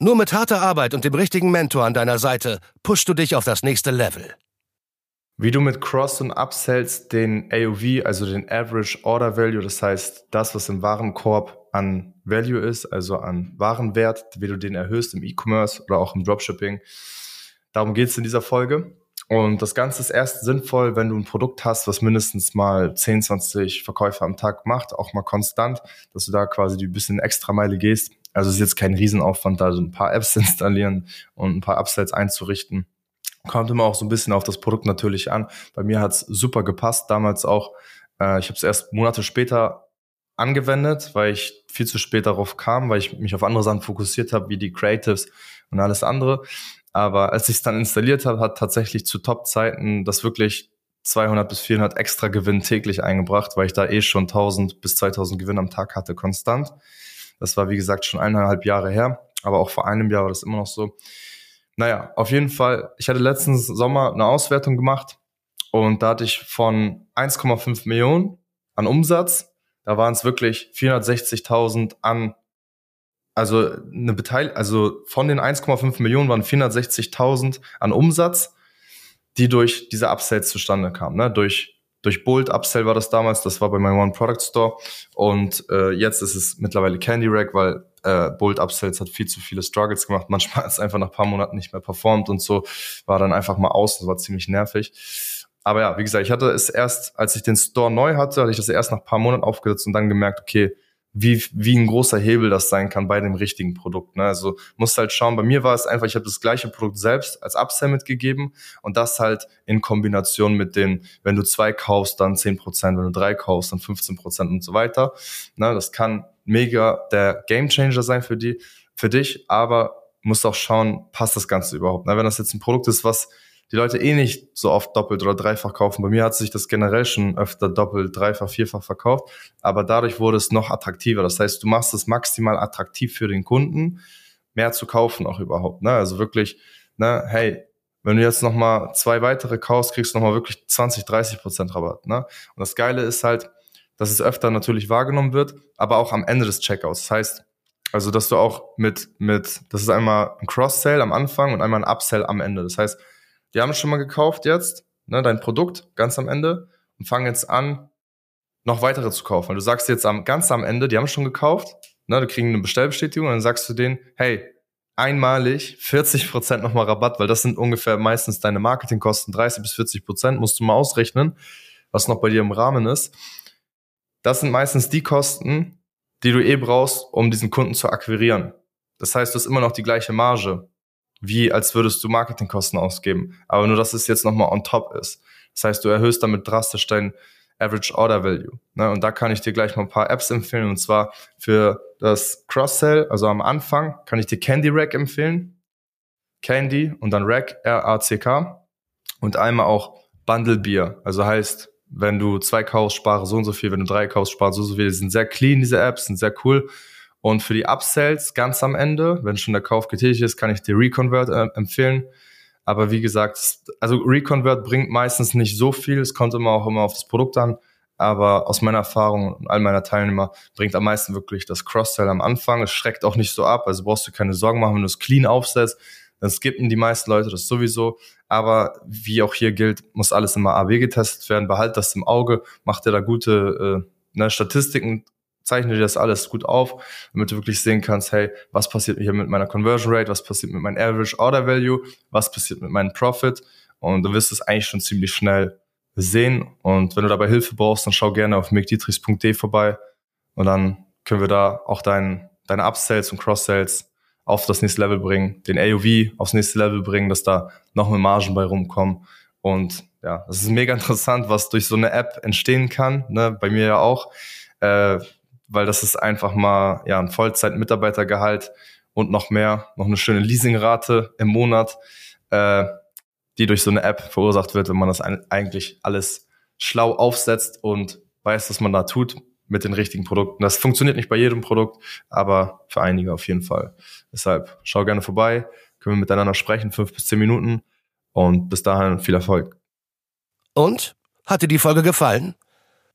Nur mit harter Arbeit und dem richtigen Mentor an deiner Seite pushst du dich auf das nächste Level. Wie du mit Cross- und Upsells den AOV, also den Average Order Value, das heißt das, was im Warenkorb an Value ist, also an Warenwert, wie du den erhöhst im E-Commerce oder auch im Dropshipping. Darum geht es in dieser Folge. Und das Ganze ist erst sinnvoll, wenn du ein Produkt hast, was mindestens mal 10, 20 Verkäufe am Tag macht, auch mal konstant, dass du da quasi die bisschen extra Meile gehst. Also es ist jetzt kein Riesenaufwand, da so ein paar Apps installieren und ein paar Upsells einzurichten. Kommt immer auch so ein bisschen auf das Produkt natürlich an. Bei mir hat's super gepasst, damals auch. Äh, ich habe es erst Monate später angewendet, weil ich viel zu spät darauf kam, weil ich mich auf andere Sachen fokussiert habe, wie die Creatives und alles andere. Aber als ich es dann installiert habe, hat tatsächlich zu Top-Zeiten das wirklich 200 bis 400 extra Gewinn täglich eingebracht, weil ich da eh schon 1000 bis 2000 Gewinn am Tag hatte, konstant. Das war, wie gesagt, schon eineinhalb Jahre her, aber auch vor einem Jahr war das immer noch so. Naja, auf jeden Fall, ich hatte letzten Sommer eine Auswertung gemacht und da hatte ich von 1,5 Millionen an Umsatz, da waren es wirklich 460.000 an also eine Beteiligung, also von den 1,5 Millionen waren 460.000 an Umsatz, die durch diese Upsells zustande kamen, ne? durch durch Bolt Upsell war das damals, das war bei meinem One Product Store und äh, jetzt ist es mittlerweile Candy Rack, weil äh, Bolt Upsells hat viel zu viele Struggles gemacht. Manchmal hat es einfach nach paar Monaten nicht mehr performt und so war dann einfach mal aus. Das war ziemlich nervig. Aber ja, wie gesagt, ich hatte es erst, als ich den Store neu hatte, hatte ich das erst nach paar Monaten aufgesetzt und dann gemerkt, okay, wie, wie ein großer Hebel das sein kann bei dem richtigen Produkt. Ne? Also musst halt schauen, bei mir war es einfach, ich habe das gleiche Produkt selbst als Upsell mitgegeben und das halt in Kombination mit den, wenn du zwei kaufst, dann zehn Prozent, wenn du drei kaufst, dann 15 Prozent und so weiter. Ne? Das kann mega der Gamechanger sein für die, für dich, aber musst auch schauen, passt das Ganze überhaupt. Ne? Wenn das jetzt ein Produkt ist, was die Leute eh nicht so oft doppelt oder dreifach kaufen. Bei mir hat sich das generell schon öfter doppelt, dreifach, vierfach verkauft, aber dadurch wurde es noch attraktiver. Das heißt, du machst es maximal attraktiv für den Kunden, mehr zu kaufen auch überhaupt. Ne? Also wirklich, ne, hey, wenn du jetzt nochmal zwei weitere kaufst, kriegst du nochmal wirklich 20, 30 Prozent Rabatt. Ne? Und das Geile ist halt, dass es öfter natürlich wahrgenommen wird, aber auch am Ende des Checkouts. Das heißt, also dass du auch mit, mit, das ist einmal ein Cross-Sale am Anfang und einmal ein Upsell am Ende. Das heißt, die haben schon mal gekauft jetzt, ne, dein Produkt ganz am Ende und fangen jetzt an, noch weitere zu kaufen. Weil du sagst jetzt am, ganz am Ende, die haben schon gekauft, ne, die kriegen eine Bestellbestätigung und dann sagst du denen, hey, einmalig 40 Prozent nochmal Rabatt, weil das sind ungefähr meistens deine Marketingkosten, 30 bis 40%, Prozent, musst du mal ausrechnen, was noch bei dir im Rahmen ist. Das sind meistens die Kosten, die du eh brauchst, um diesen Kunden zu akquirieren. Das heißt, du hast immer noch die gleiche Marge wie als würdest du Marketingkosten ausgeben. Aber nur, dass es jetzt nochmal on top ist. Das heißt, du erhöhst damit drastisch dein Average Order Value. Ne? Und da kann ich dir gleich mal ein paar Apps empfehlen. Und zwar für das Cross-Sell, also am Anfang, kann ich dir Candy Rack empfehlen. Candy und dann Rack, R-A-C-K. Und einmal auch Bundle Beer. Also heißt, wenn du zwei kaufst, spare so und so viel. Wenn du drei kaufst, spare so und so viel. Die sind sehr clean, diese Apps, sind sehr cool. Und für die Upsells ganz am Ende, wenn schon der Kauf getätigt ist, kann ich dir Reconvert äh, empfehlen. Aber wie gesagt, also Reconvert bringt meistens nicht so viel. Es kommt immer auch immer auf das Produkt an. Aber aus meiner Erfahrung und all meiner Teilnehmer bringt am meisten wirklich das Cross-Sell am Anfang. Es schreckt auch nicht so ab. Also brauchst du keine Sorgen machen, wenn du es clean aufsetzt. Dann skippen die meisten Leute das sowieso. Aber wie auch hier gilt, muss alles immer AB getestet werden. Behalt das im Auge, mach dir da gute äh, ne, Statistiken zeichne dir das alles gut auf, damit du wirklich sehen kannst, hey, was passiert hier mit meiner Conversion Rate, was passiert mit meinem Average Order Value, was passiert mit meinem Profit und du wirst es eigentlich schon ziemlich schnell sehen und wenn du dabei Hilfe brauchst, dann schau gerne auf mcdietrichs.de vorbei und dann können wir da auch dein, deine Upsells und Cross-Sales auf das nächste Level bringen, den AOV aufs nächste Level bringen, dass da noch mehr Margen bei rumkommen und ja, das ist mega interessant, was durch so eine App entstehen kann, ne? bei mir ja auch. Äh, weil das ist einfach mal ja ein Vollzeit-Mitarbeitergehalt und noch mehr, noch eine schöne Leasingrate im Monat. äh, die durch so eine App verursacht wird, wenn man das eigentlich alles schlau aufsetzt und weiß, was man da tut mit den richtigen Produkten. Das funktioniert nicht bei jedem Produkt, aber für einige auf jeden Fall. Deshalb schau gerne vorbei, können wir miteinander sprechen, fünf bis zehn Minuten und bis dahin viel Erfolg. Und? Hat dir die Folge gefallen?